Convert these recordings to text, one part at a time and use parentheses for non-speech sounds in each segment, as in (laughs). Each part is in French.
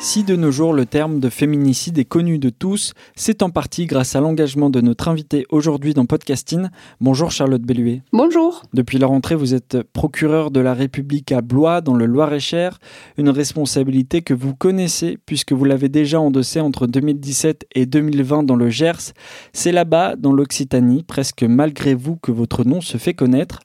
Si de nos jours le terme de féminicide est connu de tous, c'est en partie grâce à l'engagement de notre invité aujourd'hui dans Podcasting. Bonjour Charlotte Belluet. Bonjour. Depuis la rentrée, vous êtes procureure de la République à Blois, dans le Loir-et-Cher, une responsabilité que vous connaissez puisque vous l'avez déjà endossée entre 2017 et 2020 dans le Gers. C'est là-bas, dans l'Occitanie, presque malgré vous, que votre nom se fait connaître.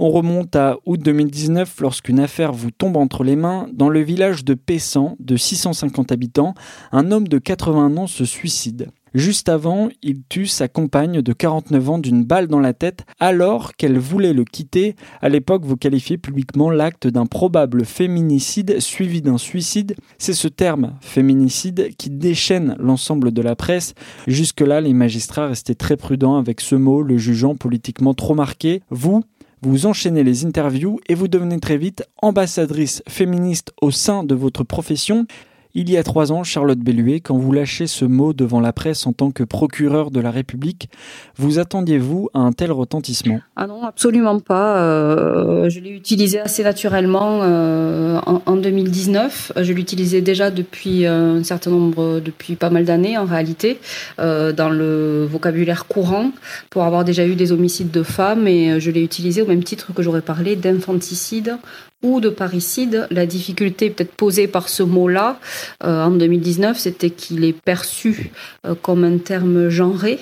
On remonte à août 2019 lorsqu'une affaire vous tombe entre les mains. Dans le village de Pessan, de 650 habitants, un homme de 80 ans se suicide. Juste avant, il tue sa compagne de 49 ans d'une balle dans la tête alors qu'elle voulait le quitter. À l'époque, vous qualifiez publiquement l'acte d'un probable féminicide suivi d'un suicide. C'est ce terme, féminicide, qui déchaîne l'ensemble de la presse. Jusque-là, les magistrats restaient très prudents avec ce mot, le jugeant politiquement trop marqué. Vous, vous enchaînez les interviews et vous devenez très vite ambassadrice féministe au sein de votre profession. Il y a trois ans, Charlotte Belluet, quand vous lâchez ce mot devant la presse en tant que procureur de la République, vous attendiez-vous à un tel retentissement? Ah non, absolument pas. Euh, je l'ai utilisé assez naturellement euh, en, en, 2019. Je l'utilisais déjà depuis un certain nombre, depuis pas mal d'années en réalité, euh, dans le vocabulaire courant, pour avoir déjà eu des homicides de femmes et je l'ai utilisé au même titre que j'aurais parlé d'infanticide ou de parricide. La difficulté peut-être posée par ce mot-là euh, en 2019, c'était qu'il est perçu euh, comme un terme genré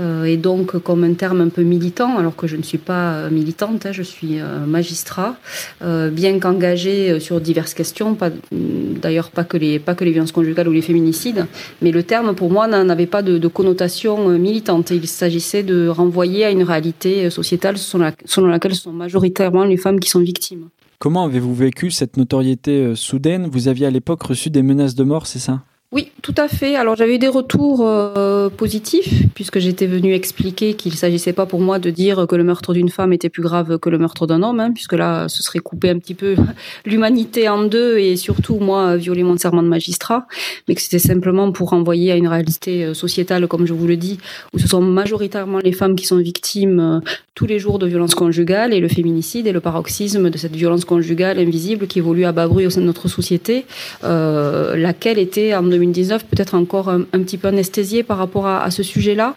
euh, et donc comme un terme un peu militant, alors que je ne suis pas militante, hein, je suis magistrat, bien qu'engagé sur diverses questions, d'ailleurs pas que les pas que les violences conjugales ou les féminicides, mais le terme pour moi n'avait pas de, de, connotation militante. Il s'agissait de renvoyer à une réalité sociétale selon, la, selon laquelle ce sont majoritairement les femmes qui sont victimes. Comment avez-vous vécu cette notoriété soudaine? Vous aviez à l'époque reçu des menaces de mort, c'est ça? Oui, tout à fait. Alors j'avais eu des retours euh, positifs puisque j'étais venue expliquer qu'il s'agissait pas pour moi de dire que le meurtre d'une femme était plus grave que le meurtre d'un homme, hein, puisque là ce serait couper un petit peu (laughs) l'humanité en deux et surtout moi violer mon serment de magistrat, mais que c'était simplement pour renvoyer à une réalité sociétale, comme je vous le dis, où ce sont majoritairement les femmes qui sont victimes euh, tous les jours de violences conjugales et le féminicide est le paroxysme de cette violence conjugale invisible qui évolue à bas bruit au sein de notre société, euh, laquelle était en 2019 peut-être encore un, un, petit peu anesthésiée par rapport à, ce sujet-là,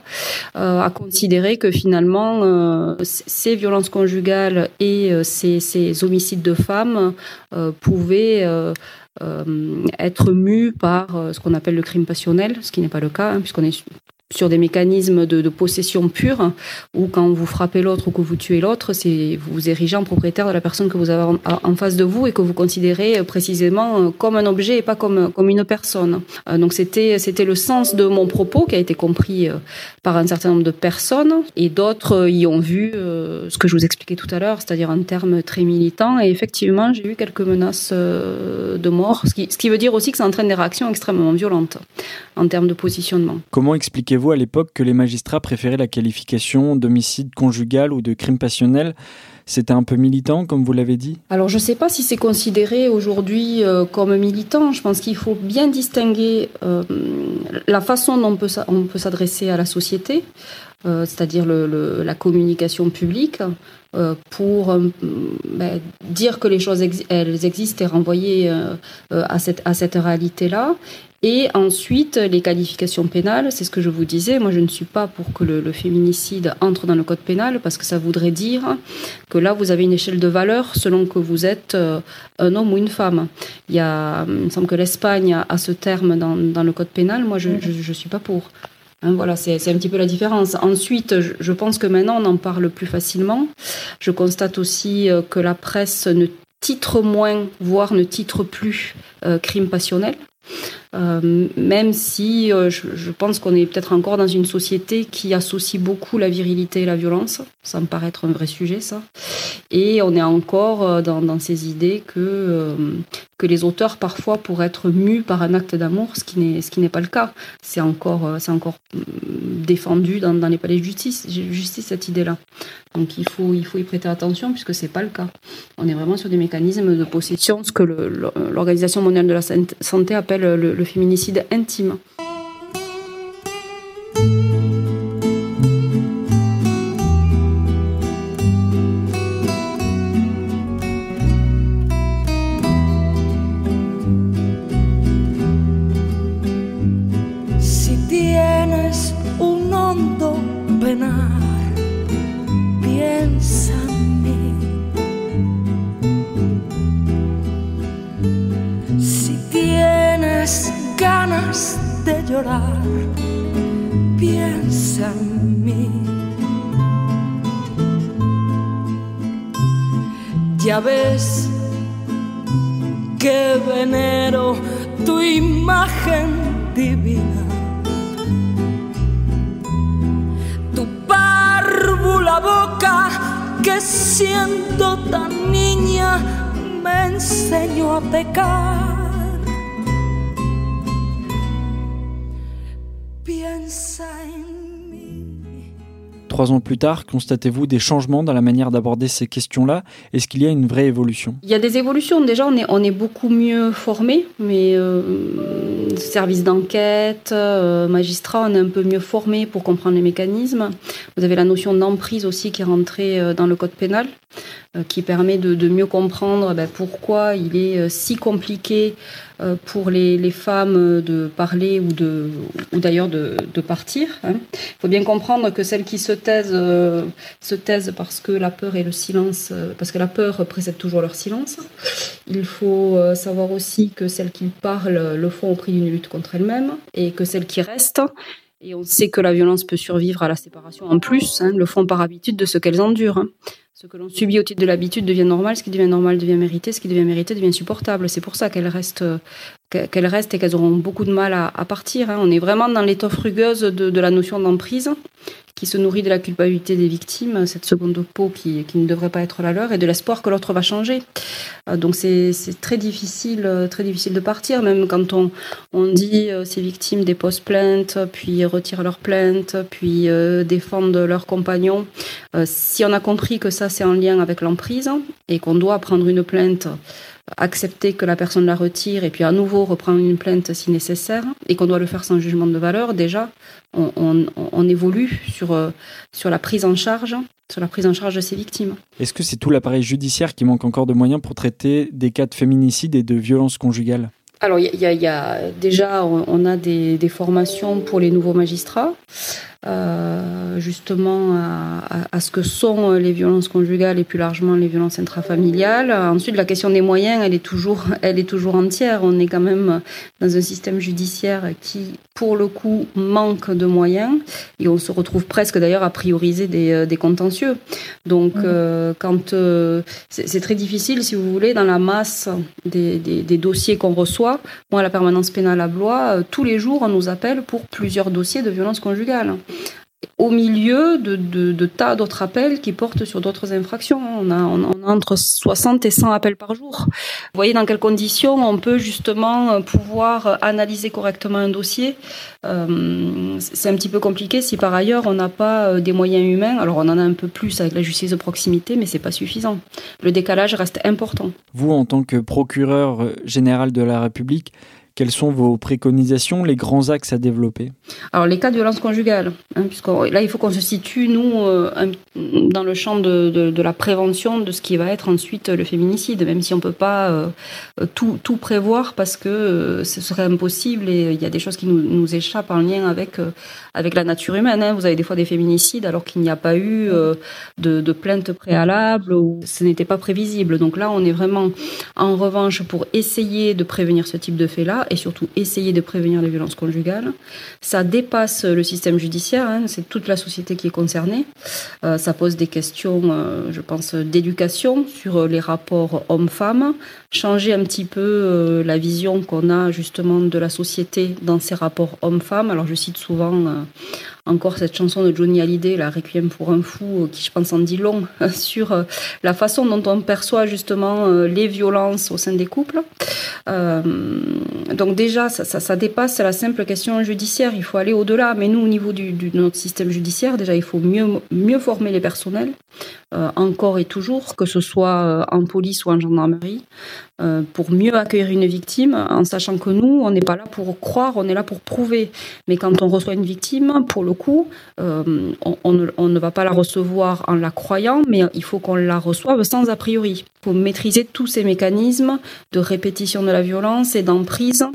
euh, à considérer que finalement euh, ces violences conjugales et euh, ces, homicides de femmes euh, pouvaient être mus par ce qu'on appelle le crime passionnel, ce qui n'est pas le cas, hein, puisqu'on est sur des mécanismes de, possession pure, où quand vous frappez l'autre ou que vous tuez l'autre, c'est vous vous érigez en propriétaire de la personne que vous avez en, face de vous et que vous considérez précisément comme un objet et pas comme, comme une personne. Euh, donc c'était c'était le sens de mon propos qui a été compris euh, par un certain nombre de personnes et d'autres y ont vu euh, ce que je vous expliquais tout à l'heure, c'est-à-dire un terme très militant. Et effectivement, j'ai eu quelques menaces euh, de mort, ce qui, ce qui veut dire aussi que ça entraîne des réactions extrêmement violentes en termes de positionnement. Comment expliquez-vous à l'époque que les magistrats préféraient la qualification d'homicide conjugal ou de crime passionnel c'était un peu militant, comme vous l'avez dit? Alors, je ne sais pas si c'est considéré aujourd'hui euh, comme militant. Je pense qu'il faut bien distinguer euh, la façon dont on peut s'adresser à la société, euh, c'est-à-dire la communication publique, pour ben, dire que les choses elles existent et renvoyer à cette, à cette réalité-là. Et ensuite, les qualifications pénales, c'est ce que je vous disais. Moi, je ne suis pas pour que le, féminicide entre dans le code pénal parce que ça voudrait dire que là, vous avez une échelle de valeur selon que vous êtes un homme ou une femme. Il, me semble que l'Espagne a, ce terme dans, le code pénal. Moi, je ne suis pas pour. Hein, voilà, c'est un petit peu la différence. Ensuite, je, pense que maintenant, on en parle plus facilement. Je constate aussi que la presse ne titre moins, voire ne titre plus euh, crime passionnel. Euh, même si euh, je, pense qu'on est peut-être encore dans une société qui associe beaucoup la virilité et la violence. Ça me paraît être un vrai sujet, ça. Et on est encore dans, ces idées que, que les auteurs, parfois, pourraient être mus par un acte d'amour, ce qui n'est pas le cas. C'est encore, encore mm, défendu dans, dans les palais de justice, justice cette idée-là. Donc il faut, il faut y prêter attention puisque ce n'est pas le cas. On est vraiment sur des mécanismes de possession, ce que l'Organisation mondiale de la santé appelle le, le féminicide intime. Ya ves que venero tu imagen divina. Tu párvula boca que siendo tan niña me enseñó a pecar. Trois ans plus tard, constatez-vous des changements dans la manière d'aborder ces questions-là? Est-ce qu'il y a une vraie évolution? Il y a des évolutions. Déjà, on est, beaucoup mieux formés, mais euh, services d'enquête, euh, magistrats, on est un peu mieux formés pour comprendre les mécanismes. Vous avez la notion d'emprise aussi qui est rentrée euh, dans le code pénal, qui permet de, mieux comprendre ben, pourquoi il est si compliqué pour les, femmes de parler ou, de, ou d'ailleurs de, partir. Hein. Il faut bien comprendre que celles qui se euh, se taisent parce que la peur et le silence, euh, parce que la peur précède toujours leur silence. Il faut savoir aussi que celles qui parlent le font au prix d'une lutte contre elles-mêmes et que celles qui restent et on sait que la violence peut survivre à la séparation en plus, hein, le font par habitude de ce qu'elles endurent. Hein. Ce que l'on subit au titre de l'habitude devient normal, ce qui devient normal devient mérité, ce qui devient mérité devient supportable. C'est pour ça qu'elles restent, qu'elles restent et qu'elles auront beaucoup de mal à, partir. Hein. On est vraiment dans l'étoffe rugueuse de, de la notion d'emprise se nourrit de la culpabilité des victimes, cette seconde peau qui, ne devrait pas être la leur, et de l'espoir que l'autre va changer. Euh, donc c'est très difficile, euh, très difficile de partir, même quand on, on dit euh, ces victimes déposent plainte, puis retirent leur plainte, puis défendent leurs compagnons. si on a compris que ça c'est en lien avec l'emprise et qu'on doit prendre une plainte accepter que la personne la retire et puis à nouveau reprendre une plainte si nécessaire et qu'on doit le faire sans jugement de valeur, déjà, on, évolue sur, euh, sur la prise en charge sur la prise en charge de ces victimes. Est-ce que c'est tout l'appareil judiciaire qui manque encore de moyens pour traiter des cas de féminicide et de violence conjugale alors, il y, a déjà, on a des, des, formations pour les nouveaux magistrats. Euh, justement à, ce que sont les violences conjugales et plus largement les violences intrafamiliales. Ensuite, la question des moyens, elle est toujours, (laughs) elle est toujours entière. On est quand même dans un système judiciaire qui, pour le coup, manque de moyens et on se retrouve presque d'ailleurs à prioriser des, euh, des contentieux. Donc, euh, quand c'est très difficile, si vous voulez, dans la masse des, des, des dossiers qu'on reçoit. Moi, à la permanence pénale à Blois, tous les jours, on nous appelle pour plusieurs dossiers de violences conjugales au milieu de, tas d'autres appels qui portent sur d'autres infractions. On a, entre 60 et 100 appels par jour. Vous voyez dans quelles conditions on peut justement pouvoir analyser correctement un dossier. Euh, c'est un petit peu compliqué si par ailleurs on n'a pas euh, des moyens humains. Alors on en a un peu plus avec la justice de proximité, mais c'est pas suffisant. Le décalage reste important. Vous, en tant que procureur général de la République, Quelles sont vos préconisations, les grands axes à développer? Alors les cas de violence conjugale, hein, là il faut qu'on se situe, nous, euh, dans le champ de, de, la prévention de ce qui va être ensuite le féminicide, même si on ne peut pas euh, tout, tout, prévoir parce que euh, ce serait impossible et il y a des choses qui nous, nous échappent en lien avec, avec la nature humaine. Hein. Vous avez des fois des féminicides alors qu'il n'y a pas eu de, de plainte préalable ou ce n'était pas prévisible. Donc là, on est vraiment en revanche pour essayer de prévenir ce type de fait-là et surtout essayer de prévenir les violences conjugales. Ça dépasse le système judiciaire, hein, c'est toute la société qui est concernée. Euh, ça pose des questions, euh, je pense, d'éducation sur les rapports hommes-femmes, changer un petit peu euh, la vision qu'on a justement de la société dans ces rapports hommes-femmes. Alors je cite souvent encore cette chanson de Johnny Hallyday, la Requiem pour un fou, qui je pense en dit long sur la façon dont on perçoit justement les violences au sein des couples. donc déjà, ça, dépasse la simple question judiciaire. Il faut aller au-delà. Mais nous, au niveau de notre système judiciaire, déjà, il faut mieux, mieux former les personnels, encore et toujours, que ce soit en police ou en gendarmerie. Euh, pour mieux accueillir une victime, en sachant que nous, on n'est pas là pour croire, on est là pour prouver. Mais quand on reçoit une victime, pour le coup, euh, on, ne, va pas la recevoir en la croyant, mais il faut qu'on la reçoive sans a priori. Il faut maîtriser tous ces mécanismes de répétition de la violence et d'emprise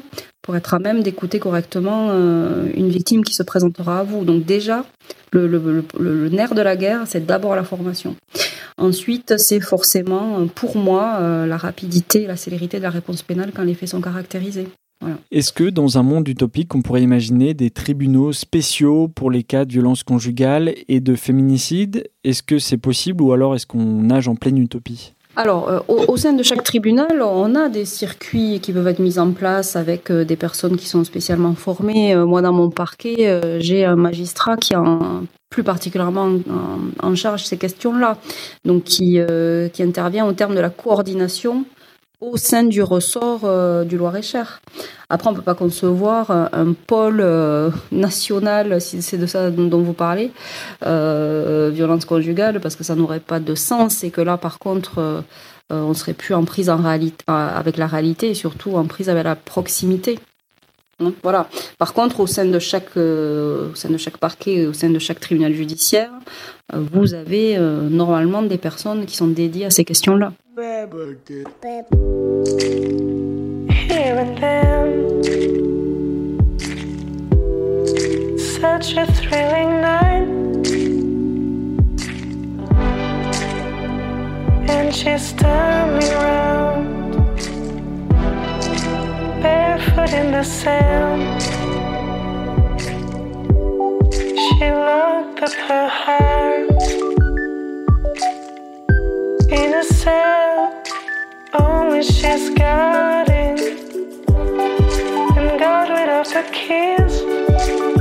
pour être à même d'écouter correctement euh, une victime qui se présentera à vous. Donc déjà, le nerf de la guerre, c'est d'abord la formation. Ensuite, c'est forcément, pour moi, euh, la rapidité, la célérité de la réponse pénale quand les faits sont caractérisés. Est-ce que dans un monde utopique, on pourrait imaginer des tribunaux spéciaux pour les cas de violence conjugale et de féminicide? Est-ce que c'est possible ou alors est-ce qu'on nage en pleine utopie? Alors, euh, au, sein de chaque tribunal, on a des circuits qui peuvent être mis en place avec euh, des personnes qui sont spécialement formées. moi, dans mon parquet, j'ai un magistrat qui en plus particulièrement en, charge ces questions-là, donc qui, euh, qui intervient au terme de la coordination au sein du ressort euh, du Loir-et-Cher. Après, on peut pas concevoir un, pôle euh, national, si c'est de ça dont vous parlez, violence conjugale, parce que ça n'aurait pas de sens, et que là, par contre, on serait plus en prise avec la réalité, et surtout en prise avec la proximité. Hein, voilà. Par contre, au sein de chaque, euh, au sein de chaque parquet, au sein de chaque tribunal judiciaire, euh, vous avez euh, normalement des personnes qui sont dédiées à ces questions-là. And. Barefoot in the sand. She locked up her heart in a cell. Only she's got it and got rid of the keys.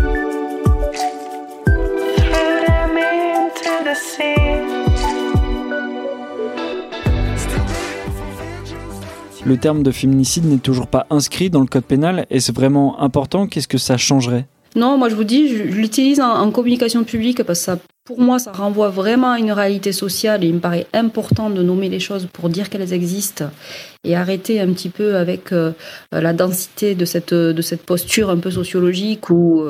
Le terme de féminicide n'est toujours pas inscrit dans le code pénal. Est-ce vraiment important? Qu'est-ce que ça changerait? Non, moi je vous dis, je, l'utilise en, communication publique parce que pour moi, ça renvoie vraiment à une réalité sociale et il me paraît important de nommer les choses pour dire qu'elles existent et arrêter un petit peu avec euh, la densité de cette, posture un peu sociologique où...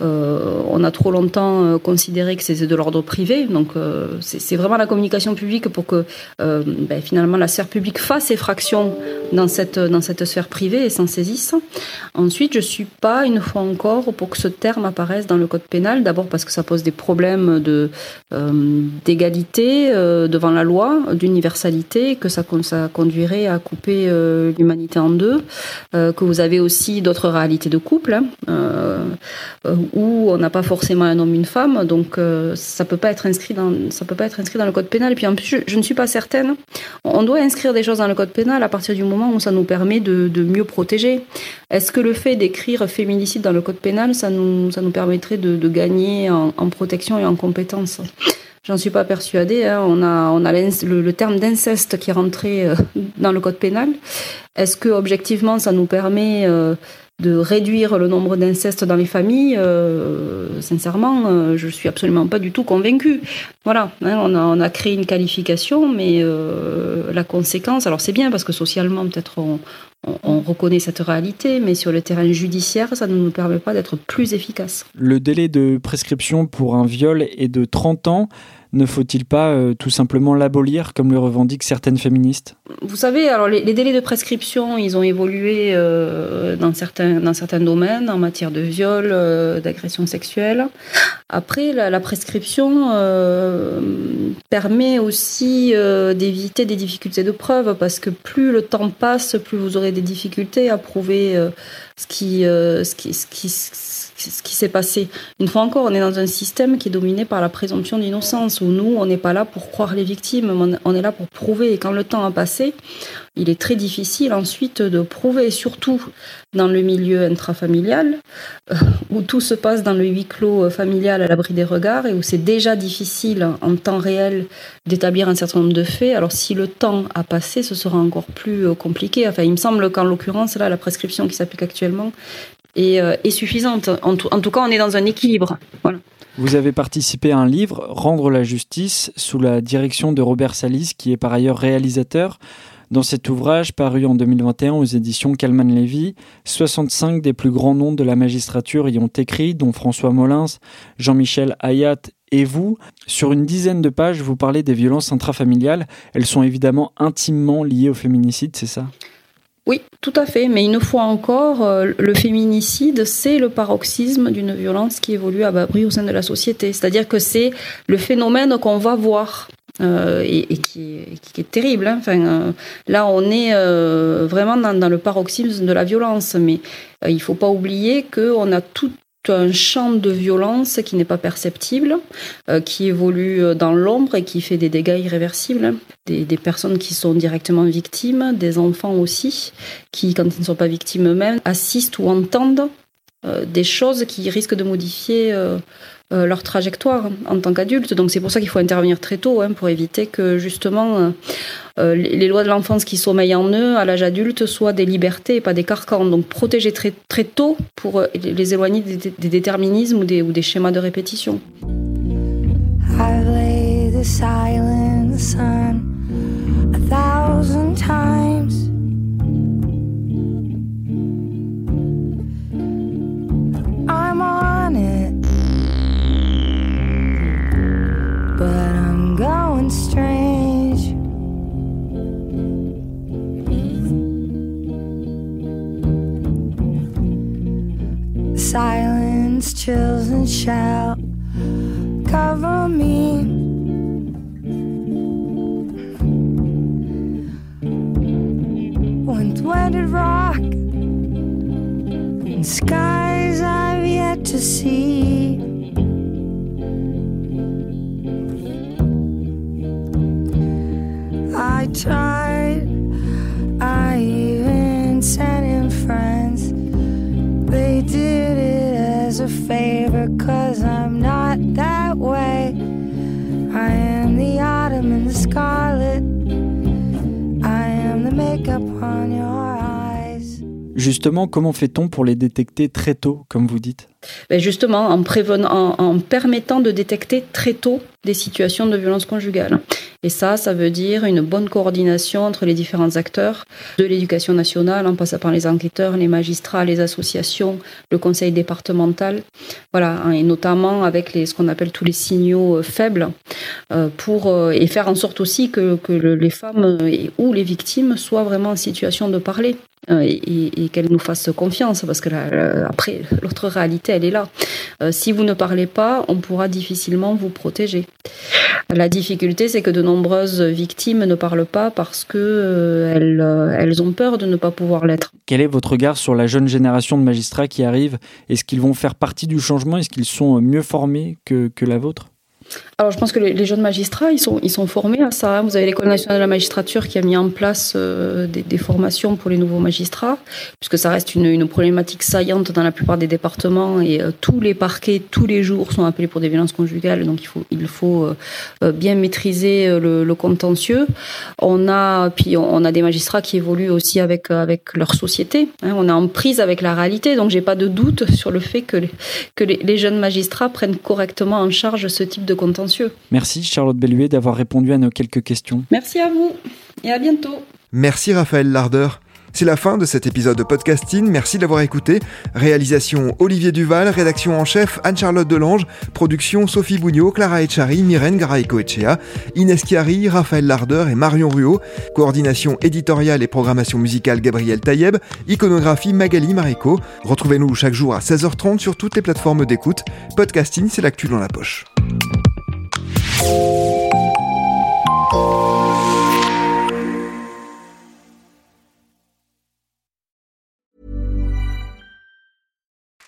euh, on a trop longtemps euh, considéré que c'était de l'ordre privé. Donc euh, c'est vraiment la communication publique pour que ben, finalement la sphère publique fasse effraction dans cette, dans cette sphère privée et s'en saisisse. Ensuite, je suis pas une fois encore pour que ce terme apparaisse dans le code pénal. D'abord parce que ça pose des problèmes de d'égalité devant la loi, d'universalité, que ça, ça conduirait à couper l'humanité en deux, que vous avez aussi d'autres réalités de couple. Hein, où on n'a pas forcément un homme, une femme, donc euh, ça peut pas être inscrit dans ça peut pas être inscrit dans le code pénal. Et puis en plus, je, ne suis pas certaine. On doit inscrire des choses dans le code pénal à partir du moment où ça nous permet de, mieux protéger. Est-ce que le fait d'écrire féminicide dans le code pénal, ça nous ça nous permettrait de, gagner en, protection et en compétences J'en suis pas persuadée. Hein. On a, on a le, terme d'inceste qui est rentré euh, dans le code pénal. Est-ce que objectivement, ça nous permet euh, de réduire le nombre d'incestes dans les familles, euh, sincèrement, euh, je suis absolument pas du tout convaincue. Voilà, hein, on, a, on, créé une qualification, mais euh, la conséquence, alors c'est bien parce que socialement, peut-être on, on, on, reconnaît cette réalité, mais sur le terrain judiciaire, ça ne nous permet pas d'être plus efficace. Le délai de prescription pour un viol est de 30 ans. Ne faut-il pas euh, tout simplement l'abolir, comme le revendiquent certaines féministes? Vous savez, alors les, délais de prescription, ils ont évolué euh, dans, certains, dans certains domaines, en matière de viol, euh, d'agression sexuelle. Après, la, la prescription euh, permet aussi euh, d'éviter des difficultés de preuve, parce que plus le temps passe, plus vous aurez des difficultés à prouver euh, ce qui, ce qui, ce qui ce qui s'est passé. Une fois encore, on est dans un système qui est dominé par la présomption d'innocence, où nous, on n'est pas là pour croire les victimes, on est là pour prouver. Et quand le temps a passé, il est très difficile ensuite de prouver, surtout dans le milieu intrafamilial, euh, où tout se passe dans le huis clos familial à l'abri des regards, et où c'est déjà difficile en temps réel d'établir un certain nombre de faits. Alors si le temps a passé, ce sera encore plus compliqué. Enfin, il me semble qu'en l'occurrence, là, la prescription qui s'applique actuellement est, euh, suffisante. En tout, cas, on est dans un équilibre. Vous avez participé à un livre, Rendre la justice, sous la direction de Robert Salis, qui est par ailleurs réalisateur. Dans cet ouvrage, paru en 2021 aux éditions Calman Lévy, 65 des plus grands noms de la magistrature y ont écrit, dont François Molins, Jean-Michel Hayat et vous. Sur une dizaine de pages, vous parlez des violences intrafamiliales. Elles sont évidemment intimement liées au féminicide, c'est ça? Oui, tout à fait. Mais une fois encore, euh, le féminicide, c'est le paroxysme d'une violence qui évolue à bas bruit au sein de la société. C'est-à-dire que c'est le phénomène qu'on va voir. Euh, et, qui, est terrible. Hein. Enfin, euh, là, on est euh, vraiment dans, le paroxysme de la violence, mais il ne faut pas oublier qu'on a tout un champ de violence qui n'est pas perceptible, qui évolue dans l'ombre et qui fait des dégâts irréversibles. Des, des, personnes qui sont directement victimes, des enfants aussi, qui, quand ils ne sont pas victimes eux-mêmes, assistent ou entendent des choses qui risquent de modifier euh, leur trajectoire en tant qu'adultes. Donc c'est pour ça qu'il faut intervenir très tôt, hein, pour éviter que justement euh, les lois de l'enfance qui sommeillent en eux à l'âge adulte soient des libertés et pas des carcans. Donc protéger très, très tôt pour les éloigner des, déterminismes ou des, schémas de répétition. Strange. Silence, chills, and shout cover me. Wind, winded rock and skies I've yet to see. I even sent in friends. They did it as a favor, cause I'm not that way. I am the autumn and the scarlet. I am the makeup on your eyes. Justement, comment fait-on pour les détecter très tôt, comme vous dites? Ben Justement, en, permettant de détecter très tôt des situations de violence conjugale. Et ça, ça veut dire une bonne coordination entre les différents acteurs de l'éducation nationale, en passant par les enquêteurs, les magistrats, les associations, le conseil départemental, voilà, et notamment avec les, ce qu'on appelle tous les signaux faibles, euh, pour euh, et faire en sorte aussi que, que le, les femmes ou les victimes soient vraiment en situation de parler euh, et, qu'elles nous fassent confiance, parce que après, l'autre réalité, elle est là. Euh, si vous ne parlez pas, on pourra difficilement vous protéger. La difficulté, c'est que de nombreuses victimes ne parlent pas parce que euh, elles, euh, ont peur de ne pas pouvoir l'être. Quel est votre regard sur la jeune génération de magistrats qui arrivent? Est-ce qu'ils vont faire partie du changement? Est-ce qu'ils sont mieux formés que la vôtre? Alors, je pense que les, jeunes magistrats, ils sont, ils sont formés à ça. Vous avez l'École nationale de la magistrature qui a mis en place euh, des, formations pour les nouveaux magistrats, puisque ça reste une, problématique saillante dans la plupart des départements et euh, tous les parquets, tous les jours, sont appelés pour des violences conjugales. Donc, il faut, il faut euh, bien maîtriser le, contentieux. On a, puis, on, a des magistrats qui évoluent aussi avec, avec leur société. Hein. On est en prise avec la réalité. Donc, j'ai pas de doute sur le fait que les, que les jeunes magistrats prennent correctement en charge ce type de contentieux. Merci Charlotte Belluet d'avoir répondu à nos quelques questions. Merci à vous et à bientôt. Merci Raphaël Lardeur. C'est la fin de cet épisode de podcasting. Merci d'avoir écouté. Réalisation Olivier Duval, rédaction en chef Anne-Charlotte Delange, production Sophie Bougnot, Clara Echari, Myrène Garaïco-Echea, Inès Chiari, Raphaël Lardeur et Marion Ruot, coordination éditoriale et programmation musicale Gabriel Taïeb, iconographie Magali Marico. Retrouvez-nous chaque jour à 16h30 sur toutes les plateformes d'écoute. Podcasting, c'est l'actu dans la poche. Oh.